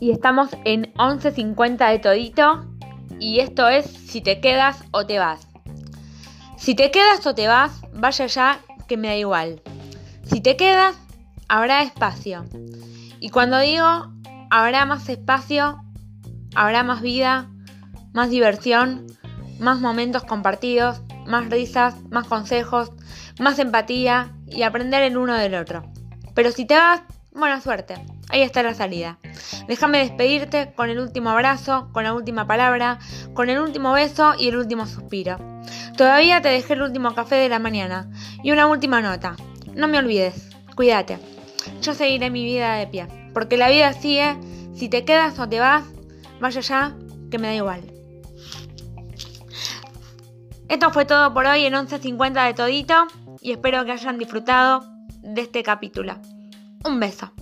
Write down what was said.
y estamos en 11.50 de todito y esto es si te quedas o te vas. Si te quedas o te vas, vaya ya que me da igual. Si te quedas, habrá espacio. Y cuando digo habrá más espacio, habrá más vida, más diversión, más momentos compartidos, más risas, más consejos, más empatía y aprender el uno del otro. Pero si te vas, buena suerte. Ahí está la salida. Déjame despedirte con el último abrazo, con la última palabra, con el último beso y el último suspiro. Todavía te dejé el último café de la mañana y una última nota. No me olvides, cuídate. Yo seguiré mi vida de pie, porque la vida sigue, si te quedas o te vas, vaya ya, que me da igual. Esto fue todo por hoy en 11.50 de todito y espero que hayan disfrutado de este capítulo. Un beso.